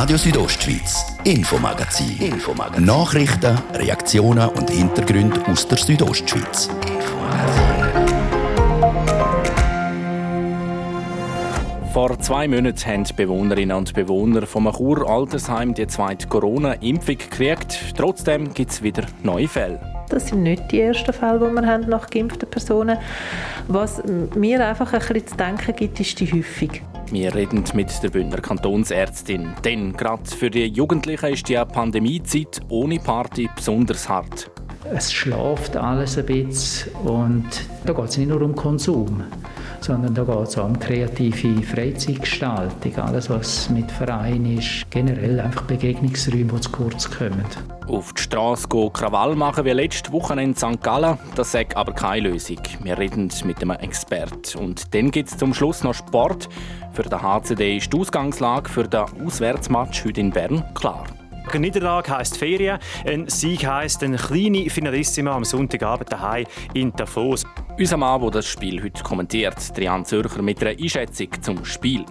Radio Südostschweiz, Infomagazin. Infomagazin. Nachrichten, Reaktionen und Hintergründe aus der Südostschweiz. Vor zwei Monaten haben die Bewohnerinnen und Bewohner vom Chur Altersheim die zweite Corona-Impfung gekriegt. Trotzdem gibt es wieder neue Fälle. Das sind nicht die ersten Fälle, die wir haben nach geimpften Personen. Was mir einfach ein bisschen zu denken gibt, ist die Häufung. Wir reden mit der Bündner Kantonsärztin. Denn gerade für die Jugendlichen ist die Pandemiezeit ohne Party besonders hart. Es schläft alles ein bisschen und da geht es nicht nur um Konsum, sondern da geht es auch um kreative Freizeitgestaltung, alles was mit Verein ist, generell einfach Begegnungsräume, die zu kurz kommen. Auf die Straße gehen, Krawall machen wie letzte Woche in St. Gallen, das sagt aber keine Lösung. Wir reden mit einem Experten. Und dann gibt es zum Schluss noch Sport. Für den HCD ist die Ausgangslage für den Auswärtsmatch heute in Bern klar. Eine Niederlage heisst Ferien, ein Sieg heisst eine kleine Finalissima am Sonntagabend daheim in Davos. Unser Mann, der das Spiel heute kommentiert, Trian Zürcher mit einer Einschätzung zum Spiel.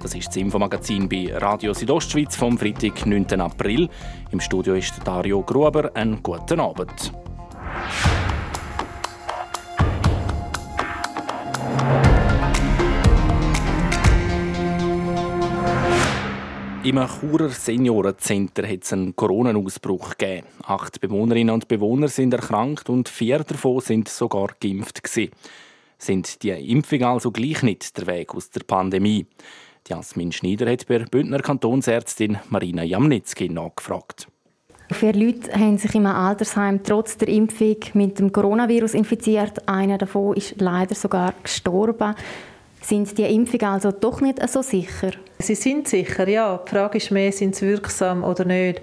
Das ist das Infomagazin bei Radio Südostschweiz vom Freitag, 9. April. Im Studio ist Dario Gruber. Einen guten Abend. Im Churer Seniorencenter hat es einen Corona-Ausbruch gegeben. Acht Bewohnerinnen und Bewohner sind erkrankt und vier davon sind sogar geimpft gewesen. Sind die Impfungen also gleich nicht der Weg aus der Pandemie? Jasmin Schneider hat bei Bündner Kantonsärztin Marina Jamnitzki nachgefragt. Vier Leute haben sich im Altersheim trotz der Impfung mit dem Coronavirus infiziert. Einer davon ist leider sogar gestorben. Sind die Impfungen also doch nicht so sicher? Sie sind sicher, ja. Die Frage ist mehr, sind sie wirksam oder nicht.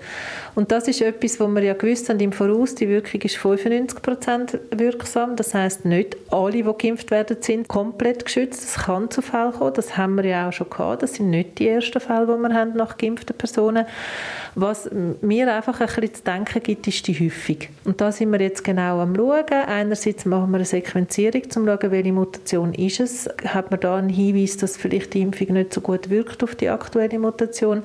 Und das ist etwas, was wir ja gewusst haben im Voraus. Die Wirkung ist 95% wirksam. Das heißt nicht alle, die geimpft werden, sind komplett geschützt. Das kann zu Fällen kommen. Das haben wir ja auch schon gehabt. Das sind nicht die ersten Fälle, die wir haben nach geimpften Personen. Was mir einfach ein bisschen zu denken gibt, ist die Häufung. Und da sind wir jetzt genau am schauen. Einerseits machen wir eine Sequenzierung, um zu schauen, welche Mutation ist es. Hat man da einen Hinweis, dass vielleicht die Impfung nicht so gut wirkt auf die aktuelle Mutation?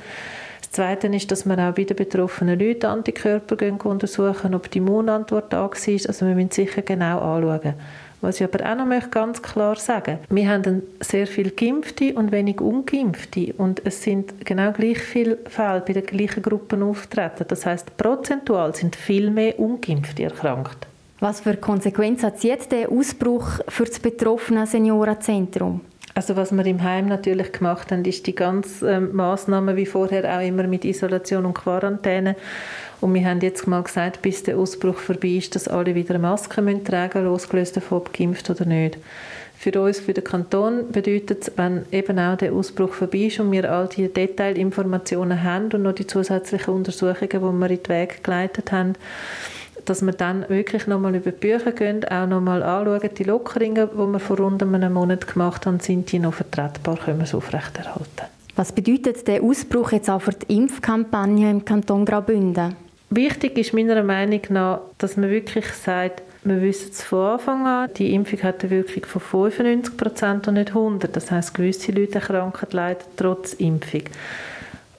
Das Zweite ist, dass wir auch bei den betroffenen Leuten Antikörper untersuchen, ob die Immunantwort da war. Also wir müssen sicher genau anschauen. Was ich aber auch noch ganz klar sagen möchte, wir haben sehr viele Geimpfte und wenig Ungeimpfte und es sind genau gleich viele Fälle bei den gleichen Gruppen auftreten. Das heißt, prozentual sind viel mehr Ungeimpfte erkrankt. Was für Konsequenzen hat jetzt der Ausbruch für das betroffene Seniorenzentrum? Also was wir im Heim natürlich gemacht haben, ist die ganzen äh, Maßnahmen wie vorher auch immer mit Isolation und Quarantäne. Und wir haben jetzt mal gesagt, bis der Ausbruch vorbei ist, dass alle wieder eine Maske müssen tragen losgelöst davon, ob geimpft oder nicht. Für uns, für den Kanton, bedeutet es, wenn eben auch der Ausbruch vorbei ist und wir all die Detailinformationen haben und noch die zusätzlichen Untersuchungen, die wir in den Weg geleitet haben, dass wir dann wirklich nochmal über die Bücher gehen, auch nochmal anschauen, die Lockerungen, die wir vor rund einem Monat gemacht haben, sind die noch vertretbar, können wir es aufrechterhalten. Was bedeutet der Ausbruch jetzt auch für die Impfkampagne im Kanton Graubünden? Wichtig ist meiner Meinung nach, dass man wirklich sagt, wir wissen es von Anfang an, die Impfung hat eine Wirkung von 95 Prozent und nicht 100. Das heißt, gewisse Leute erkranken leider trotz Impfung.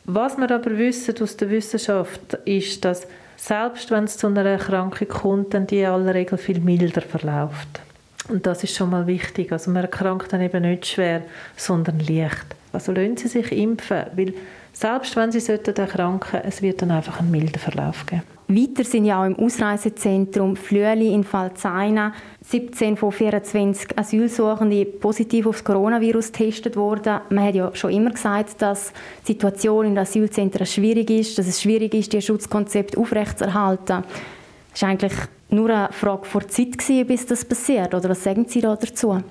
Was wir aber wissen aus der Wissenschaft ist, dass selbst wenn es zu einer Erkrankung kommt, dann die in aller Regel viel milder verläuft. Und das ist schon mal wichtig. Also man erkrankt dann eben nicht schwer, sondern leicht. Also lassen Sie sich impfen, weil selbst wenn Sie erkranken sollten, es wird dann einfach einen milden Verlauf geben. Weiter sind ja auch im Ausreisezentrum Flüeli in Falzaina 17 von 24 Asylsuchende positiv auf das Coronavirus getestet worden. Man hat ja schon immer gesagt, dass die Situation in den Asylzentren schwierig ist, dass es schwierig ist, die Schutzkonzept aufrechtzuerhalten. Es war eigentlich nur eine Frage vor Zeit, bis das passiert. Oder was sagen Sie da dazu?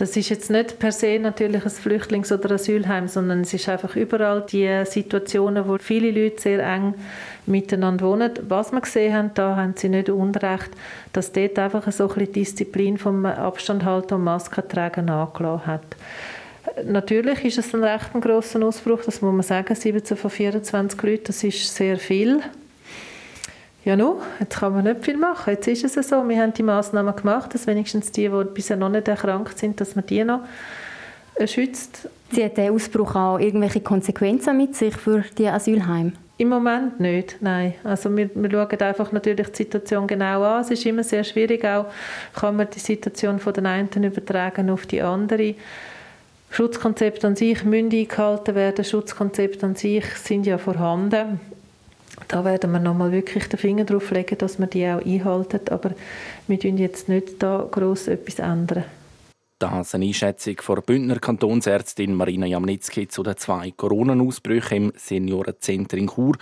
Das ist jetzt nicht per se natürlich ein Flüchtlings- oder Asylheim, sondern es ist einfach überall die Situationen, wo viele Leute sehr eng miteinander wohnen. Was wir gesehen haben, da haben sie nicht unrecht, dass dort einfach so ein bisschen Disziplin vom Abstand halten und Maske tragen angelassen hat. Natürlich ist es ein recht grosser Ausbruch, das muss man sagen, 17 von 24 Leuten, das ist sehr viel. Ja, no, jetzt kann man nicht viel machen. Jetzt ist es so, wir haben die Massnahmen gemacht, dass wenigstens die, die bisher noch nicht erkrankt sind, dass wir die noch schützt. Zieht der Ausbruch auch irgendwelche Konsequenzen mit sich für die Asylheime? Im Moment nicht, nein. Also wir, wir schauen einfach natürlich die Situation genau an. Es ist immer sehr schwierig, auch kann man die Situation von den einen übertragen auf die andere. Schutzkonzepte an sich müssen eingehalten werden. Schutzkonzepte an sich sind ja vorhanden. Da werden wir nochmal wirklich den Finger drauf legen, dass wir die auch einhalten. Aber wir tun jetzt nicht da gross etwas ändern. Das eine Einschätzung von Bündner Kantonsärztin Marina Jamnitzki zu den zwei Corona-Ausbrüchen im Seniorenzentrum in Chur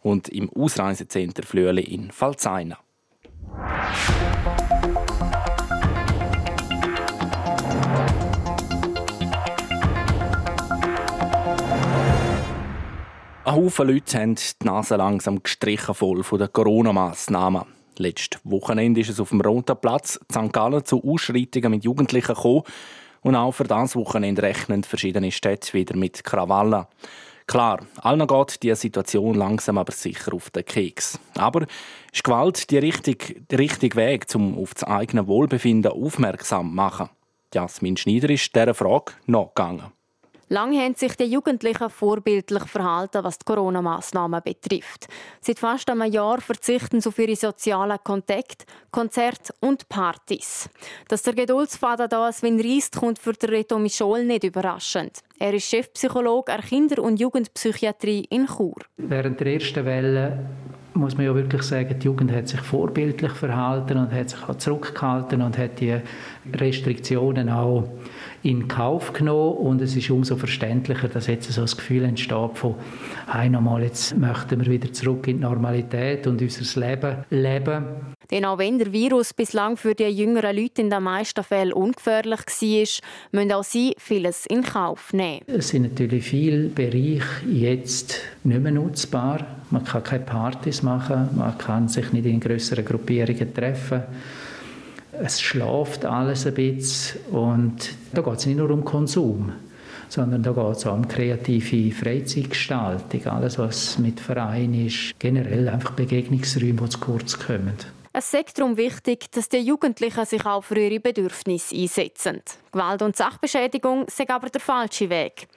und im Ausreisezentrum Flöhle in Pfalzeina. Ein Haufen Leute haben die Nase langsam gestrichen voll von den Corona-Massnahmen. Letztes Wochenende ist es auf dem Roten Platz St. Gallen zu Ausschreitungen mit Jugendlichen gekommen. Und auch für das Wochenende rechnen verschiedene Städte wieder mit Krawallen. Klar, allen geht die Situation langsam aber sicher auf den Keks. Aber ist Gewalt der richtige, der richtige Weg, um auf das eigene Wohlbefinden aufmerksam zu machen? Jasmin Schneider ist dieser Frage nachgegangen. Lange haben sich die Jugendlichen vorbildlich verhalten, was die Corona-Massnahmen betrifft. Seit fast einem Jahr verzichten sie auf ihre sozialen Kontakte, Konzerte und Partys. Dass der Geduldsfaden da ist, wenn reist, kommt für Reto Michol nicht überraschend. Er ist Chefpsychologe der Kinder- und Jugendpsychiatrie in Chur. Während der ersten Welle muss man ja wirklich sagen, die Jugend hat sich vorbildlich verhalten und hat sich auch zurückgehalten und hat die Restriktionen auch in Kauf genommen und es ist umso verständlicher, dass jetzt so das Gefühl entsteht von einmal jetzt möchten wir wieder zurück in die Normalität und unser Leben leben. Denn auch wenn der Virus bislang für die jüngeren Leute in den meisten Fällen ungefährlich war, müssen auch sie vieles in Kauf nehmen. Es sind natürlich viele Bereiche jetzt nicht mehr nutzbar. Man kann keine Partys machen, man kann sich nicht in größeren Gruppierungen treffen es schläft alles ein bisschen und da geht es nicht nur um Konsum, sondern da geht es auch um kreative Freizeitgestaltung, alles was mit Verein ist, generell einfach Begegnungsräume, die zu kurz kommen. Es ist darum wichtig, dass die Jugendlichen sich auch für ihre Bedürfnisse einsetzen. Gewalt und Sachbeschädigung sind aber der falsche Weg.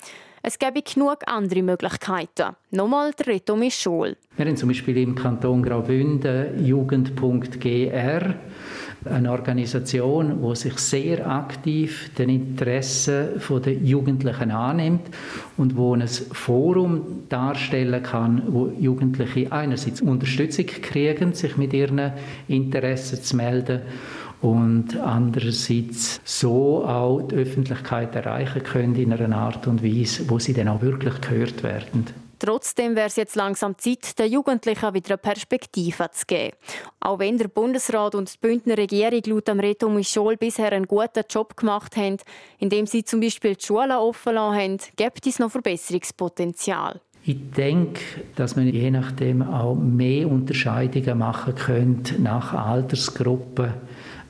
Es gäbe genug andere Möglichkeiten. Nochmal der Reto Mischol. Wir haben zum Beispiel im Kanton Graubünden jugend.gr eine Organisation, die sich sehr aktiv den Interessen der Jugendlichen annimmt und wo ein Forum darstellen kann, wo Jugendliche einerseits Unterstützung kriegen, sich mit ihren Interessen zu melden und andererseits so auch die Öffentlichkeit erreichen können in einer Art und Weise, wo sie dann auch wirklich gehört werden. Trotzdem wäre es jetzt langsam Zeit, den Jugendlichen wieder eine Perspektive zu geben. Auch wenn der Bundesrat und die Bündner Regierung laut dem Reto Michol bisher einen guten Job gemacht haben, indem sie zum Beispiel die Schulen offen lassen haben, gibt es noch Verbesserungspotenzial. Ich denke, dass man je nachdem auch mehr Unterscheidungen machen könnte nach Altersgruppen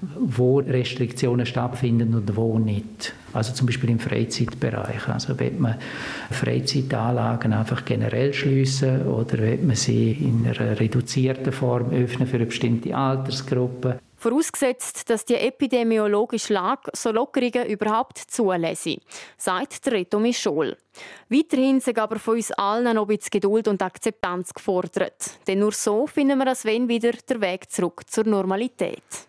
wo Restriktionen stattfinden und wo nicht. Also zum Beispiel im Freizeitbereich. Also wird man Freizeitanlagen einfach generell schließen oder wird man sie in einer reduzierten Form öffnen für eine bestimmte Altersgruppe? Vorausgesetzt, dass die epidemiologische Lage so Lockerungen überhaupt zulässt, sagt Reto Michol. Weiterhin sind aber von uns allen noch ein Geduld und Akzeptanz gefordert. Denn nur so finden wir als wenn wieder der Weg zurück zur Normalität.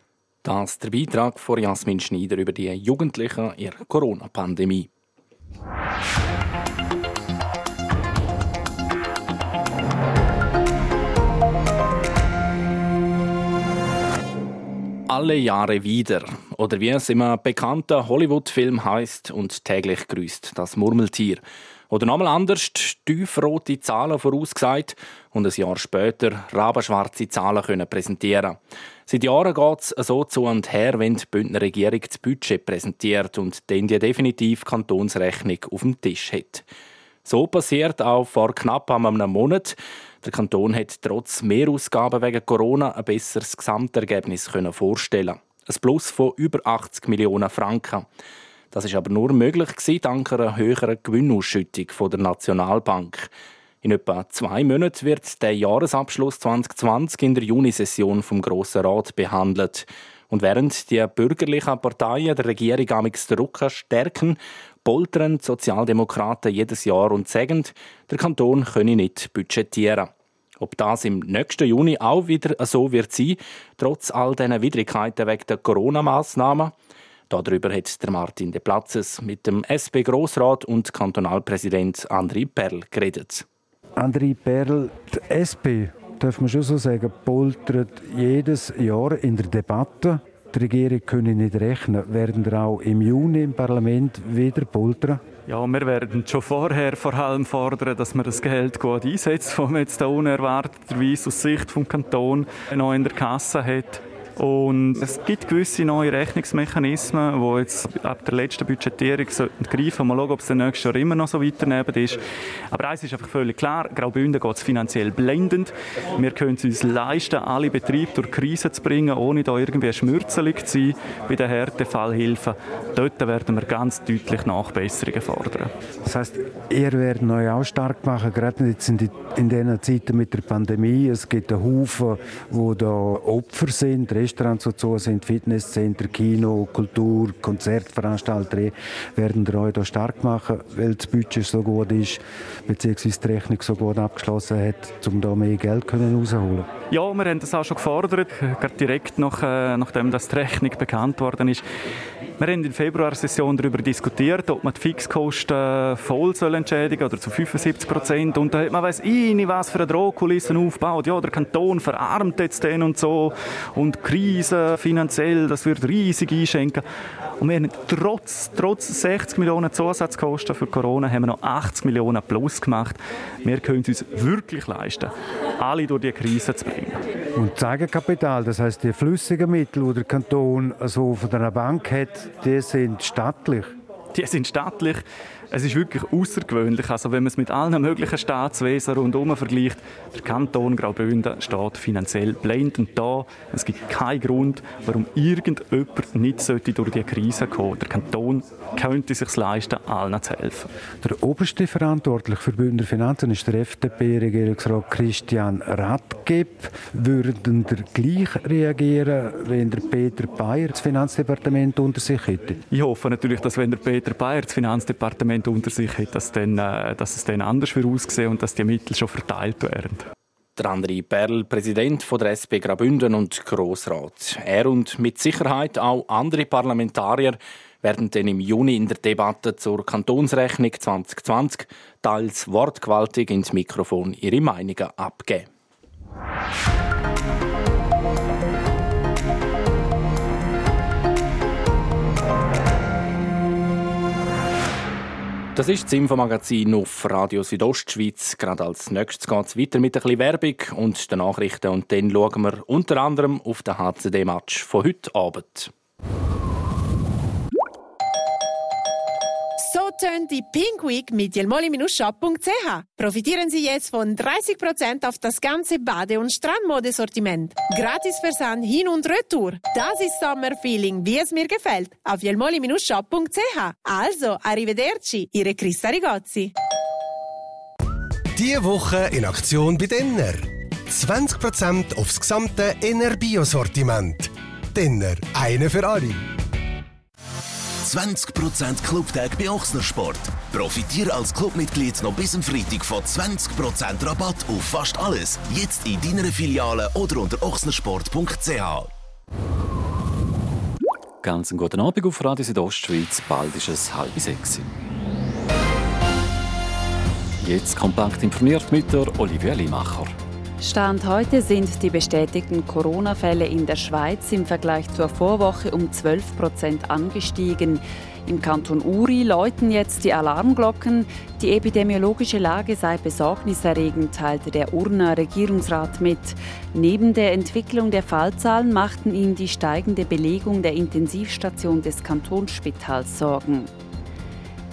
Das der Beitrag von Jasmin Schneider über die Jugendlichen in der Corona-Pandemie. Alle Jahre wieder. Oder wie es im bekannten Hollywood-Film heißt und täglich grüßt das Murmeltier. Oder nochmal anders, tiefrote Zahlen vorausgesagt und ein Jahr später rabenschwarze Zahlen können präsentieren Seit Jahren geht es so zu und her, wenn die Bündner Regierung das Budget präsentiert und dann die definitiv Kantonsrechnung auf dem Tisch hat. So passiert auch vor knapp einem Monat. Der Kanton hat trotz Mehrausgaben wegen Corona ein besseres Gesamtergebnis vorstellen Ein Plus von über 80 Millionen Franken. Das ist aber nur möglich gewesen, dank einer höheren Gewinnausschüttung von der Nationalbank. In etwa zwei Monaten wird der Jahresabschluss 2020 in der Junisession vom Grossen Rat behandelt. Und während die bürgerlichen Parteien der Regierung amix den Rücken stärken, poltern die Sozialdemokraten jedes Jahr und sagen, der Kanton könne nicht budgetieren. Ob das im nächsten Juni auch wieder so wird sein, trotz all diesen Widrigkeiten wegen der Corona-Massnahmen, Darüber hat der Martin de Platzes mit dem SP-Grossrat und Kantonalpräsident André Perl geredet. André Perl, die SP, darf man schon so sagen, poltert jedes Jahr in der Debatte. Die Regierung könne nicht rechnen. Werden wir auch im Juni im Parlament wieder poltern? Ja, wir werden schon vorher vor allem fordern, dass man das Geld gut einsetzt, das man jetzt unerwarteterweise aus Sicht des Kantons noch in der Kasse hat. Und es gibt gewisse neue Rechnungsmechanismen, die jetzt ab der letzten Budgetierung greifen Mal schauen, ob es nächstes Jahr immer noch so weiter ist. Aber eines ist einfach völlig klar, Graubünden geht es finanziell blendend. Wir können es uns leisten, alle Betriebe durch die Krise zu bringen, ohne da irgendwie schmürzelig zu sein bei den Härtefallhilfen. Dort werden wir ganz deutlich Nachbesserungen fordern. Das heißt, ihr werdet euch auch stark machen, gerade jetzt in, die, in diesen Zeiten mit der Pandemie. Es gibt einen Haufen, die da Opfer sind, Restaurants und so sind, Fitnesscenter, Kino, Kultur, Konzertveranstalter werden ihr euch da stark machen, weil das Budget so gut ist, beziehungsweise die Rechnung so gut abgeschlossen hat, um da mehr Geld rauszuholen? Ja, wir haben das auch schon gefordert, gerade direkt nach, äh, nachdem das die Rechnung bekannt worden ist. Wir haben in der Februarsession darüber diskutiert, ob man die Fixkosten voll soll entschädigen oder zu 75 Prozent. Und da hat man weiss ich was für eine Drohkulissen aufgebaut. Ja, der Kanton verarmt jetzt den und so. Und Krise finanziell, das wird riesig einschenken. Und wir haben trotz, trotz 60 Millionen Zusatzkosten für Corona haben wir noch 80 Millionen plus gemacht. Wir können es uns wirklich leisten, alle durch die Krise zu bringen. Und das Eigenkapital, das heißt die flüssigen Mittel, die der Kanton so von einer Bank hat, die sind staatlich. Die sind staatlich. Es ist wirklich außergewöhnlich. Also wenn man es mit allen möglichen Staatswesen rundherum vergleicht, der Kanton Graubünden steht finanziell blendend da. Es gibt keinen Grund, warum irgendjemand nicht sollte durch die Krise kommen. Der Kanton könnte es sich leisten, allen zu helfen. Der oberste Verantwortliche für Bündner Finanzen ist der FDP-Regierungsrat Christian Radgeb. Würden der gleich reagieren, wenn der Peter Bayer das Finanzdepartement unter sich hätte? Ich hoffe natürlich, dass wenn der Peter Bayer das Finanzdepartement Parlament unter sich hat, dass, dann, äh, dass es dann anders aussehen und dass die Mittel schon verteilt werden. Der André Perl, Präsident der SP Graubünden und Grossrat. Er und mit Sicherheit auch andere Parlamentarier werden dann im Juni in der Debatte zur Kantonsrechnung 2020 teils wortgewaltig ins Mikrofon ihre Meinungen abgeben. Das ist das Infomagazin auf Radio Südostschweiz. Gerade als nächstes geht es weiter mit ein bisschen Werbung und den Nachrichten. Und dann schauen wir unter anderem auf den HCD-Match von heute Abend. Tönt die Pink Week mit jelmoli-shop.ch. Profitieren Sie jetzt von 30% auf das ganze Bade- und Strandmodesortiment. Gratis Versand hin und retour. Das ist Sommerfeeling, wie es mir gefällt. Auf jelmoli-shop.ch. Also, arrivederci, Ihre Christa Rigozzi. Diese Woche in Aktion bei Denner. 20% aufs gesamte Enerbio-Sortiment. Denner, eine für alle. 20% Clubtag bei Ochsnersport. Profitiere als Clubmitglied noch bis zum Freitag von 20% Rabatt auf fast alles. Jetzt in deiner Filiale oder unter ochsnersport.ch. Ganz einen guten Abend auf Radio Südostschweiz. Bald ist es halb sechs. Jetzt kompakt informiert mit der Olivia Limacher. Stand heute sind die bestätigten Corona-Fälle in der Schweiz im Vergleich zur Vorwoche um 12 Prozent angestiegen. Im Kanton Uri läuten jetzt die Alarmglocken. Die epidemiologische Lage sei besorgniserregend, teilte der Urner Regierungsrat mit. Neben der Entwicklung der Fallzahlen machten ihm die steigende Belegung der Intensivstation des Kantonsspitals Sorgen.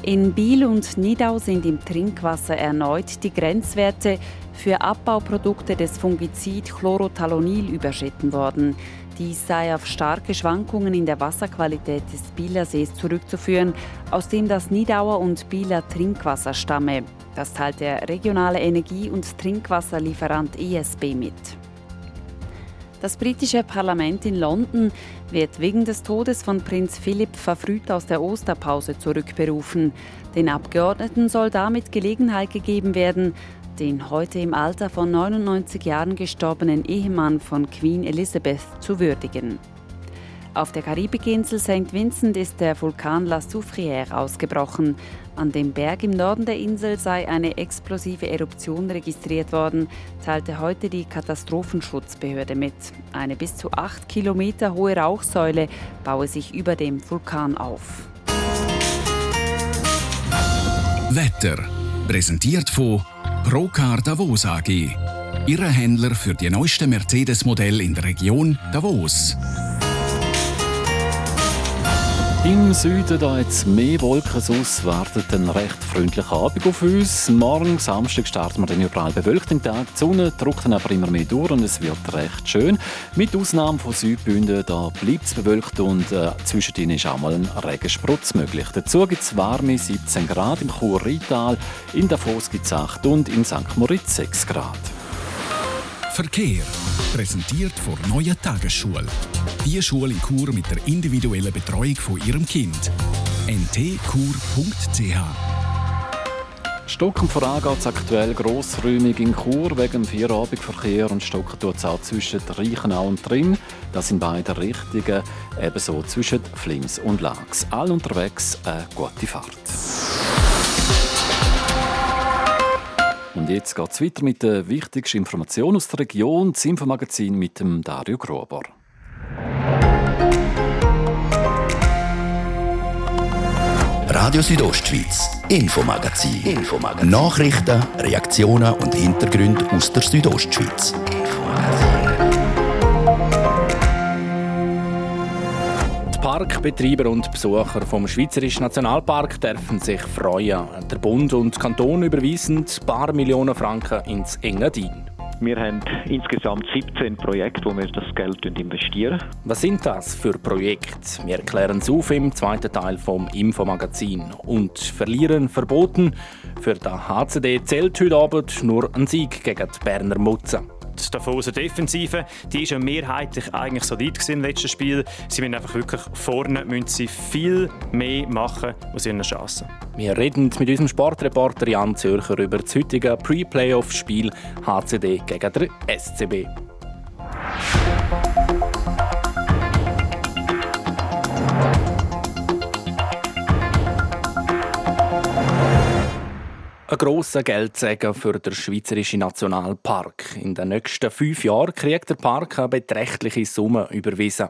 In Biel und Nidau sind im Trinkwasser erneut die Grenzwerte für Abbauprodukte des Fungizid Chlorothalonil überschritten worden. Dies sei auf starke Schwankungen in der Wasserqualität des Bieler Sees zurückzuführen, aus dem das Nidauer und Bieler Trinkwasser stamme. Das teilt der regionale Energie- und Trinkwasserlieferant ESB mit. Das britische Parlament in London wird wegen des Todes von Prinz Philipp verfrüht aus der Osterpause zurückberufen. Den Abgeordneten soll damit Gelegenheit gegeben werden, den heute im Alter von 99 Jahren gestorbenen Ehemann von Queen Elizabeth zu würdigen. Auf der Karibikinsel St. Vincent ist der Vulkan La Soufrière ausgebrochen. An dem Berg im Norden der Insel sei eine explosive Eruption registriert worden, teilte heute die Katastrophenschutzbehörde mit. Eine bis zu acht Kilometer hohe Rauchsäule baue sich über dem Vulkan auf. Wetter präsentiert von Procar Davos AG. Ihre Händler für die neuesten Mercedes-Modelle in der Region Davos. Im Süden da jetzt mehr Wolken, sonst wartet ein recht freundlicher Abend auf uns. Morgen, Samstag, starten wir dann überall bewölkt Tag. Die Sonne drückt dann aber immer mehr durch und es wird recht schön. Mit Ausnahme von Südbünden, da bleibt es bewölkt und äh, zwischendrin ist auch mal ein Regensprutz möglich. Dazu gibt es warme 17 Grad im Chur-Rital, in Davos gibt es 8 und in St. Moritz 6 Grad. Verkehr. Präsentiert von Neue Tagesschule. Die Schule in Chur mit der individuellen Betreuung von Ihrem Kind. ntkur.ch Stocken voran geht es aktuell grossräumig in Chur wegen dem Feierabendverkehr und Stocken tut es auch zwischen Reichenau und Trim. Das sind beide Richtungen, ebenso zwischen Flims und Lax. All unterwegs eine gute Fahrt. Und jetzt geht es weiter mit der wichtigsten Information aus der Region, das Infomagazin mit dem Dario Grober. Radio Südostschweiz, Infomagazin. Infomagazin. Nachrichten, Reaktionen und Hintergründe aus der Südostschweiz. Die Parkbetreiber und Besucher vom Schweizerischen Nationalpark dürfen sich freuen. Der Bund und Kanton überweisen ein paar Millionen Franken ins Engadin. Wir haben insgesamt 17 Projekte, wo wir das Geld investieren. Was sind das für Projekte? Wir erklären es auf im zweiten Teil vom Infomagazin. Und verlieren verboten. Für den HCD zählt heute Abend nur ein Sieg gegen die Berner Mutzen die Davoser Defensive, die ist ja mehrheitlich eigentlich solid im letzten Spiel. Sie müssen einfach wirklich vorne müssen sie viel mehr machen aus ihren Chancen. Wir reden mit unserem Sportreporter Jan Zürcher über das heutige Pre-Playoff-Spiel HCD gegen den SCB. Ein grosser Geldsegen für den Schweizerischen Nationalpark. In den nächsten fünf Jahren kriegt der Park eine beträchtliche Summe überwiesen.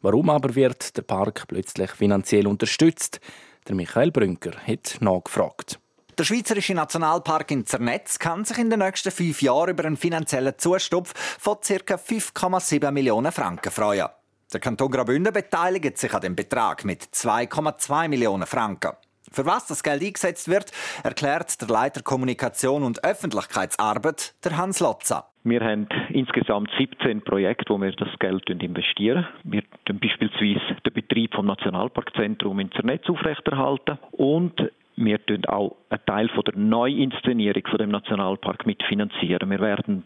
Warum aber wird der Park plötzlich finanziell unterstützt? Der Michael Brünker hat nachgefragt. Der Schweizerische Nationalpark in Zernetz kann sich in den nächsten fünf Jahren über einen finanziellen Zustupf von ca. 5,7 Millionen Franken freuen. Der Kanton Graubünden beteiligt sich an dem Betrag mit 2,2 Millionen Franken. Für was das Geld eingesetzt wird, erklärt der Leiter Kommunikation und Öffentlichkeitsarbeit, der Hans Lotza. Wir haben insgesamt 17 Projekte, wo wir das Geld investieren. Wir beispielsweise den Betrieb vom Nationalparkzentrum in Zernetz aufrechterhalten und wir tun auch einen Teil von der Neuinszenierung von dem Nationalpark mitfinanzieren. Wir werden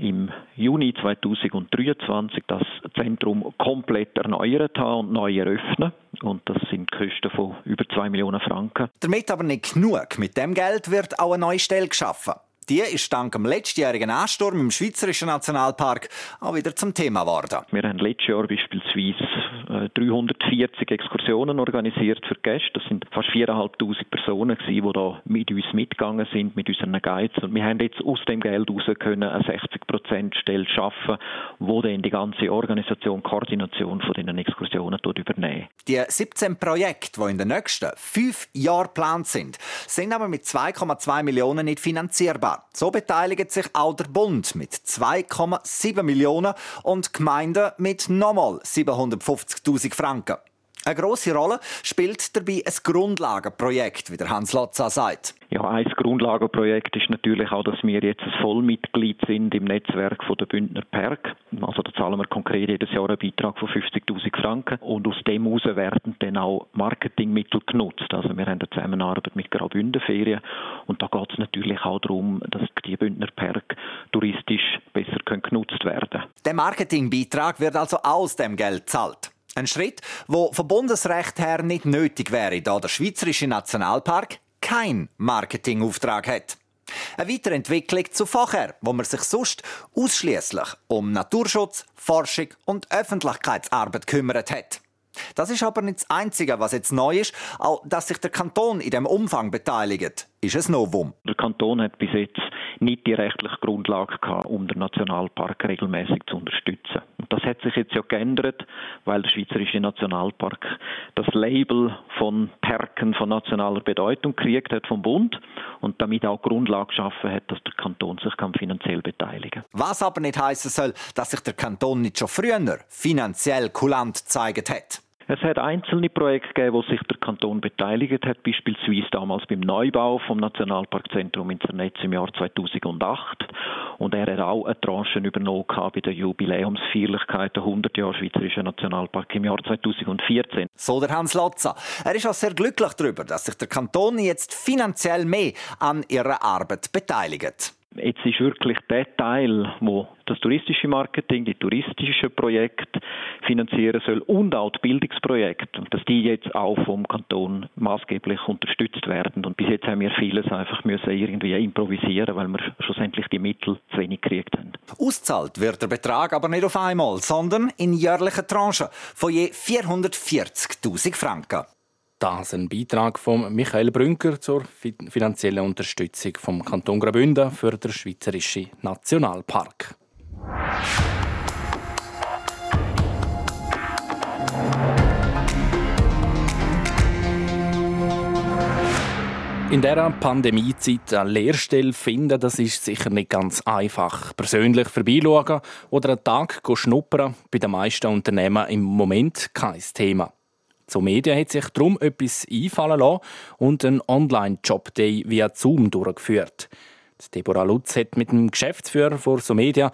im Juni 2023 das Zentrum komplett erneuert haben und neu eröffnen. Und das sind Kosten von über 2 Millionen Franken. Damit aber nicht genug. Mit dem Geld wird auch eine neue Stelle geschaffen. Die ist dank dem letztjährigen Ansturm im Schweizerischen Nationalpark auch wieder zum Thema geworden. Wir haben letztes Jahr beispielsweise 340 äh, Exkursionen organisiert für Gäste. Das sind fast 4'500 Personen, die da mit uns mitgegangen sind, mit unseren Guides. Und wir haben jetzt aus dem Geld heraus können eine 60% Stelle schaffen, wo dann die ganze Organisation, Koordination von diesen Exkursionen übernehmen. Die 17 Projekte, die in den nächsten fünf Jahren geplant sind, sind aber mit 2,2 Millionen nicht finanzierbar. So beteiligt sich auch der Bund mit 2,7 Millionen und Gemeinden mit nochmal 750.000 Franken. Eine grosse Rolle spielt dabei ein Grundlagenprojekt, wie der Hans Lotza sagt. Ja, ein Grundlagenprojekt ist natürlich auch, dass wir jetzt ein Vollmitglied sind im Netzwerk von der Bündner Perg. Also da zahlen wir konkret jedes Jahr einen Beitrag von 50.000 Franken und aus dem heraus werden dann auch Marketingmittel genutzt. Also wir haben eine Zusammenarbeit mit Graubünden Ferien und da geht es natürlich auch darum, dass die Bündner Perg touristisch besser genutzt werden können. Der Marketingbeitrag wird also aus dem Geld zahlt. Ein Schritt, wo vom Bundesrecht her nicht nötig wäre, da der Schweizerische Nationalpark kein Marketingauftrag hat. Eine Weiterentwicklung zu vorher, wo man sich sonst ausschließlich um Naturschutz, Forschung und Öffentlichkeitsarbeit kümmert hat. Das ist aber nicht das Einzige, was jetzt neu ist. Auch, dass sich der Kanton in dem Umfang beteiligt, ist ein Novum. Der Kanton hat bis jetzt nicht die rechtliche Grundlage gehabt, um den Nationalpark regelmäßig zu unterstützen. Und das hat sich jetzt ja geändert, weil der Schweizerische Nationalpark das Label von Parken von nationaler Bedeutung gekriegt hat vom Bund und damit auch Grundlage geschaffen hat, dass der Kanton sich finanziell beteiligen kann. Was aber nicht heißen soll, dass sich der Kanton nicht schon früher finanziell kulant gezeigt hat. Es hat einzelne Projekte gegeben, wo sich der Kanton beteiligt hat, beispielsweise damals beim Neubau vom Nationalparkzentrum in Zernetz im Jahr 2008. Und er hat auch eine Tranche übernommen bei der Jubiläumsfeierlichkeit der 100 Jahre Schweizerischer Nationalpark im Jahr 2014. So der Hans Lotzer. Er ist auch sehr glücklich darüber, dass sich der Kanton jetzt finanziell mehr an ihrer Arbeit beteiligt. Jetzt ist wirklich der Teil, wo das touristische Marketing, die touristischen Projekte finanzieren soll und auch die Bildungsprojekte, dass die jetzt auch vom Kanton maßgeblich unterstützt werden. Und bis jetzt haben wir vieles einfach müssen irgendwie improvisieren, weil wir schlussendlich die Mittel zu wenig gekriegt haben. Auszahlt wird der Betrag aber nicht auf einmal, sondern in jährlichen Tranchen von je 440.000 Franken. Das ein Beitrag von Michael Brünker zur finanziellen Unterstützung vom Kanton Graubünden für den Schweizerischen Nationalpark. In dieser Pandemiezeit eine Lehrstelle finden, das ist sicher nicht ganz einfach. Persönlich vorbeischauen oder einen Tag schnuppern, bei den meisten Unternehmen im Moment kein Thema. Zur Medien hat sich darum etwas einfallen lassen und einen Online-Job-Day via Zoom durchgeführt. Deborah Lutz hat mit dem Geschäftsführer von Somedia,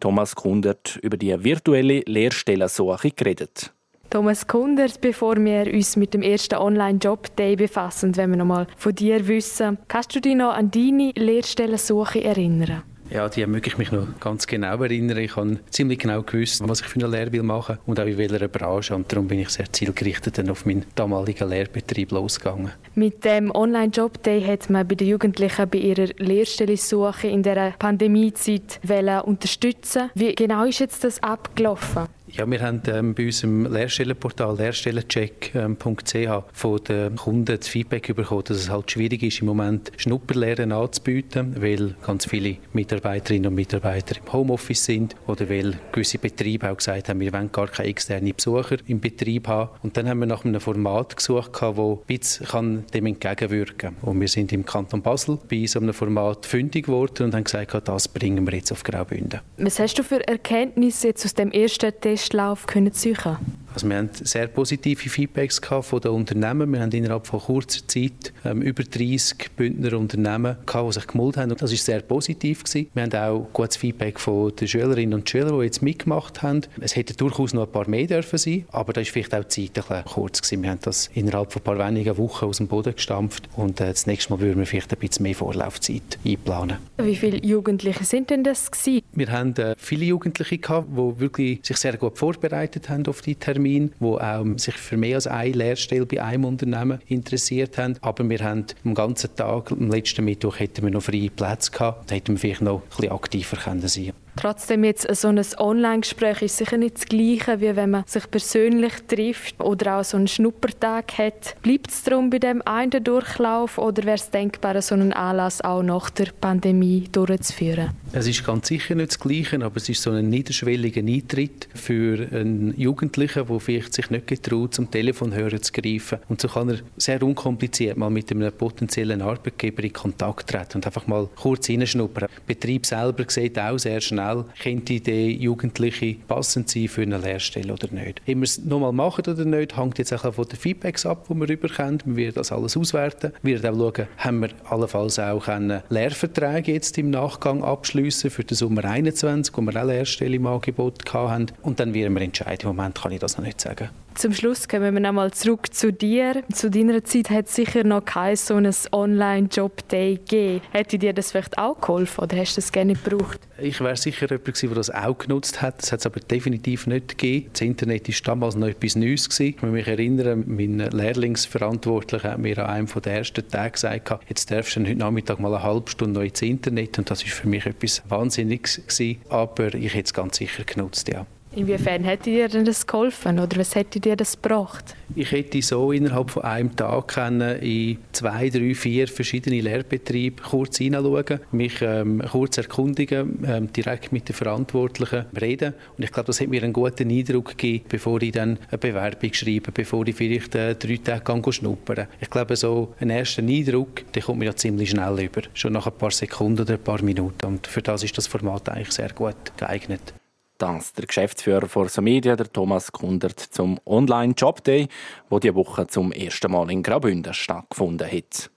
Thomas Kundert, über die virtuelle Lehrstellensuche geredet. Thomas Kundert, bevor wir uns mit dem ersten Online-Job-Day befassen, wenn wir noch mal von dir wissen, kannst du dich noch an deine Lehrstellensuche erinnern? Ja, die möchte ich mich noch ganz genau erinnern. Ich habe ziemlich genau gewusst, was ich für eine Lehre will machen und auch in welcher Branche. Und darum bin ich sehr zielgerichtet dann auf meinen damaligen Lehrbetrieb losgegangen. Mit dem Online-Job Day hat man bei den Jugendlichen bei ihrer Lehrstellensuche in der Pandemiezeit unterstützen. Wie genau ist jetzt das abgelaufen? Ja, wir haben ähm, bei unserem Lehrstellenportal lehrstellencheck.ch von den Kunden das Feedback bekommen, dass es halt schwierig ist, im Moment Schnupperlehren anzubieten, weil ganz viele Mitarbeiterinnen und Mitarbeiter im Homeoffice sind oder weil gewisse Betriebe auch gesagt haben, wir wollen gar keine externen Besucher im Betrieb haben. Und dann haben wir nach einem Format gesucht, das ein bisschen dem entgegenwirken kann. Und wir sind im Kanton Basel bei so einem Format fündig geworden und haben gesagt, das bringen wir jetzt auf Graubünden. Was hast du für Erkenntnisse jetzt aus dem ersten Test Testlauf können suchen also wir haben sehr positive Feedbacks von den Unternehmen. Wir haben innerhalb von kurzer Zeit ähm, über 30 Bündner Unternehmen gehabt, die sich gemeldet haben. Und das war sehr positiv. Gewesen. Wir haben auch gutes Feedback von den Schülerinnen und Schülern, die jetzt mitgemacht haben. Es hätte durchaus noch ein paar mehr dürfen sein, aber da ist vielleicht auch die Zeit ein kurz gewesen. Wir haben das innerhalb von ein paar wenigen Wochen aus dem Boden gestampft und äh, das nächste Mal würden wir vielleicht ein bisschen mehr Vorlaufzeit einplanen. Wie viele Jugendliche sind denn das gewesen? Wir haben äh, viele Jugendliche gehabt, die wirklich sich sehr gut vorbereitet haben auf die Termine Termin, wo auch sich für mehr als eine Lehrstelle bei einem Unternehmen interessiert haben. Aber wir haben am ganzen Tag, am letzten Mittwoch, hätten wir noch freie Plätze gehabt. Da hätten wir vielleicht noch ein bisschen aktiver sein können. Trotzdem jetzt so ein Online-Gespräch ist sicher nicht das Gleiche, wie wenn man sich persönlich trifft oder auch so einen Schnuppertag hat. Bleibt es darum bei dem einen Durchlauf oder wäre es denkbar, so einen Anlass auch nach der Pandemie durchzuführen? Es ist ganz sicher nicht das Gleiche, aber es ist so ein niederschwelliger Eintritt für einen Jugendlichen, der vielleicht sich nicht getraut, zum Telefonhörer zu greifen. Und so kann er sehr unkompliziert mal mit einem potenziellen Arbeitgeber in Kontakt treten und einfach mal kurz hineinschnuppern. Der Betrieb selber sieht auch sehr schnell, schnell, könnte der Jugendliche passend sein für eine Lehrstelle oder nicht. Ob wir es nochmal machen oder nicht, hängt jetzt auch von den Feedbacks ab, die wir überkommen. Wir werden das alles auswerten. Wir werden auch schauen, haben wir allenfalls auch Lehrverträge jetzt im Nachgang abschließen für den Sommer 21, wo wir auch Lehrstelle im Angebot hatten. Und dann werden wir entscheiden. Im Moment kann ich das noch nicht sagen. Zum Schluss kommen wir nochmal zurück zu dir. Zu deiner Zeit hat es sicher noch kein so ein Online-Job-Day gegeben. Hätte dir das vielleicht auch geholfen oder hast du das gerne gebraucht? Ich wäre sicher jemand der das auch genutzt hat. Das hat es aber definitiv nicht gegeben. Das Internet war damals noch etwas Neues. Gewesen. Ich kann mich erinnern, mein Lehrlingsverantwortlicher hat mir an einem der ersten Tage gesagt, jetzt darfst du heute Nachmittag mal eine halbe Stunde noch ins Internet. Und das war für mich etwas Wahnsinniges. Gewesen. Aber ich hätte es ganz sicher genutzt, ja. Inwiefern hätte dir das geholfen oder was hätte dir das gebracht? Ich hätte so innerhalb von einem Tag können in zwei, drei, vier verschiedene Lehrbetriebe kurz hineinschauen, mich ähm, kurz erkundigen, ähm, direkt mit den Verantwortlichen reden. Und ich glaube, das hat mir einen guten Eindruck gegeben, bevor ich dann eine Bewerbung schreibe, bevor ich vielleicht äh, drei Tage schnuppern Ich glaube, so einen ersten Eindruck, der kommt mir ja ziemlich schnell über, schon nach ein paar Sekunden oder ein paar Minuten. Und für das ist das Format eigentlich sehr gut geeignet das der Geschäftsführer von Somedia, der Thomas Kundert, zum Online-Job Day, wo die Woche zum ersten Mal in Graubünden stattgefunden hat.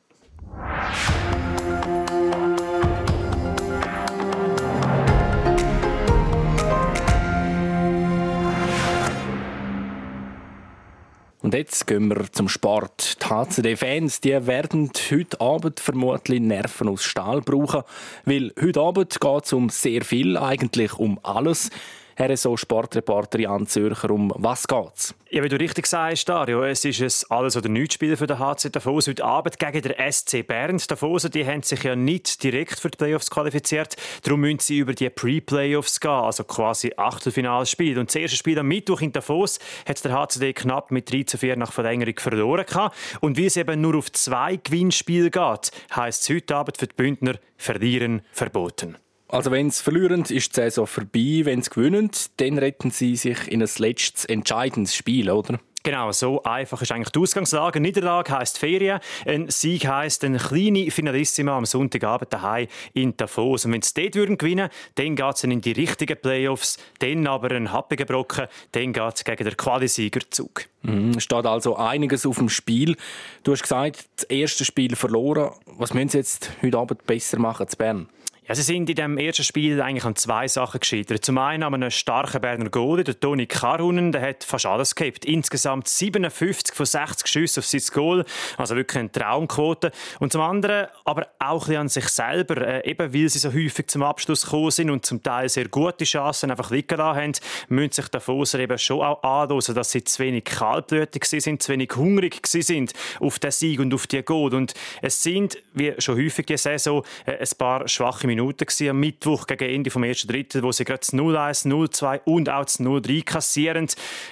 Und jetzt gehen wir zum Sport. Die HCD-Fans werden heute Abend vermutlich Nerven aus Stahl brauchen, weil heute Abend geht es um sehr viel, eigentlich um alles. RSO Sportreporter Jan Zürcher. Um was geht's? Ja, wie du richtig sagst, Dario, es ist ein alles oder nichts Spiel für den HC Davos heute Abend gegen den SC Bern. Die Davoser, die haben sich ja nicht direkt für die Playoffs qualifiziert, darum müssen sie über die Pre-Playoffs gehen, also quasi Achtelfinalspiel. Und das erste Spiel am Mittwoch in Davos hat der HCD knapp mit 3 zu 4 nach Verlängerung verloren gehabt. Und wie es eben nur auf zwei Gewinnspiele geht, heisst es heute Abend für die Bündner verlieren verboten. Also wenn sie verlieren, ist die Saison vorbei. Wenn sie gewinnen, dann retten sie sich in ein letztes entscheidendes Spiel, oder? Genau, so einfach ist eigentlich die Ausgangslage. Niederlage heisst Ferien, ein Sieg heisst eine kleine Finalissima am Sonntagabend daheim in Davos. Und wenn sie dort würden gewinnen dann geht es in die richtigen Playoffs, dann aber ein happiger Brocken, dann geht es gegen den Qualisiegerzug. Mhm, steht also einiges auf dem Spiel. Du hast gesagt, das erste Spiel verloren. Was müssen sie jetzt heute Abend besser machen zu Bern? Ja, sie sind in dem ersten Spiel eigentlich an zwei Sachen gescheitert. Zum einen haben wir einen starken Berner Goalie, der Toni Karunen, der hat fast alles gehabt. Insgesamt 57 von 60 Schüssen auf sein Goal, also wirklich eine Traumquote. Und zum anderen aber auch ein an sich selber, äh, eben weil sie so häufig zum Abschluss gekommen sind und zum Teil sehr gute Chancen einfach liegen haben, müssen sich der Foser eben schon auch anlösen, dass sie zu wenig kaltblütig sind, zu wenig hungrig sind auf den Sieg und auf die Goal. Und es sind, wie schon häufig die Saison, äh, ein paar schwache Minuten gewesen, am Mittwoch gegen Ende vom ersten Drittel, wo sie gerade das 0-1, 0-2 und auch das 0-3 kassieren.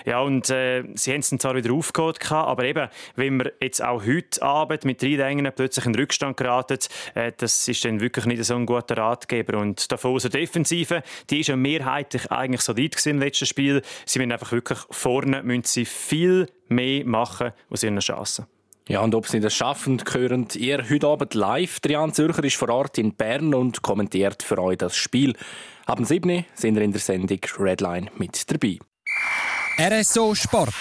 Ja, und äh, sie haben es dann zwar wieder aufgeholt, aber eben, wenn wir jetzt auch heute Abend mit drei Längen plötzlich in Rückstand geraten, äh, das ist dann wirklich nicht so ein guter Ratgeber. Und davon so Defensive, die ist ja mehrheitlich eigentlich solid im letzten Spiel. Sie müssen einfach wirklich vorne müssen sie viel mehr machen aus ihren Chancen. Ja, und ob Sie das schaffen, hören ihr heute Abend live. Trian Zürcher ist vor Ort in Bern und kommentiert für euch das Spiel. Ab 7 sind wir in der Sendung Redline mit dabei. RSO Sport.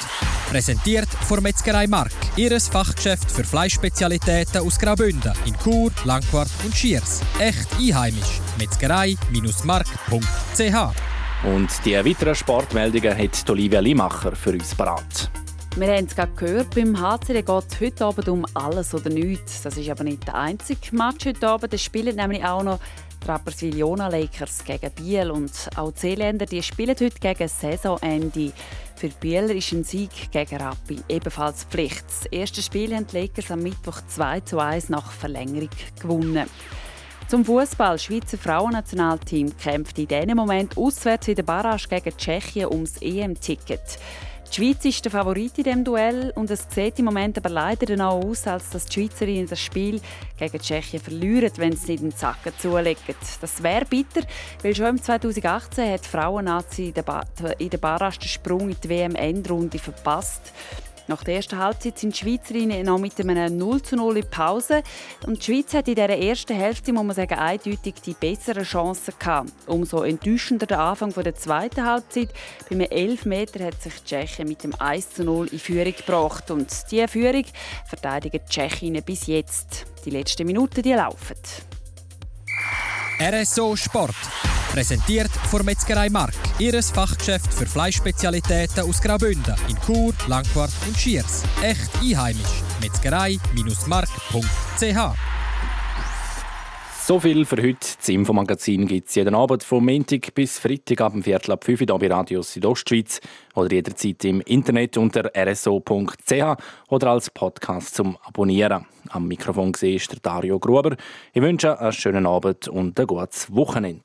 Präsentiert von Metzgerei Mark. Ihres Fachgeschäft für Fleischspezialitäten aus Graubünden in Chur, Langquart und Schiers. Echt einheimisch. Metzgerei-mark.ch Und die weiteren Sportmeldungen hat Olivia Limacher für uns parat. Wir haben es gerade gehört, beim HCD geht es heute Abend um alles oder nichts. Das ist aber nicht der einzige Match heute Abend. Es spielen nämlich auch noch die Rapperswil-Jona Lakers gegen Biel und auch die Seeländer die spielen heute gegen Saisonende. Für Bieler ist ein Sieg gegen Rappi ebenfalls Pflicht. Das erste Spiel haben die Lakers am Mittwoch 2 zu 1 nach Verlängerung gewonnen. Zum Fußball. Schweizer Frauennationalteam kämpft in diesem Moment auswärts in der Barrage gegen Tschechien ums EM-Ticket. Die Schweiz ist der Favorit in diesem Duell und es sieht im Moment aber leider danach aus, als dass die Schweizerinnen das Spiel gegen Tschechien verlieren, wenn sie nicht den Zacken zulegen. Das wäre bitter, weil schon im 2018 hat die Frauen-Nazi in der Barrage den Sprung in die WM-Endrunde verpasst. Nach der ersten Halbzeit sind die Schweizerinnen noch mit einem 0 zu 0 in Pause. Und die Schweiz hat in dieser ersten Hälfte, muss man sagen, eindeutig die besseren Chancen gehabt. Umso enttäuschender der Anfang der zweiten Halbzeit. Bei einem 11 Meter hat sich die Tschechen mit dem 1 zu 0 in Führung gebracht. Und diese Führung verteidigen die Tschechinnen bis jetzt. Die letzten Minuten die laufen. RSO Sport. Präsentiert von Metzgerei Mark. Ihres Fachgeschäft für Fleischspezialitäten aus Graubünden in Chur, Langquart und Schiers. Echt einheimisch. Metzgerei-mark.ch so viel für heute. Das Infomagazin gibt es jeden Abend vom Montag bis Freitag ab dem Viertel ab 5 Uhr bei Radio Südostschweiz oder jederzeit im Internet unter rso.ch oder als Podcast zum Abonnieren. Am Mikrofon ist der Dario Gruber. Ich wünsche einen schönen Abend und ein gutes Wochenende.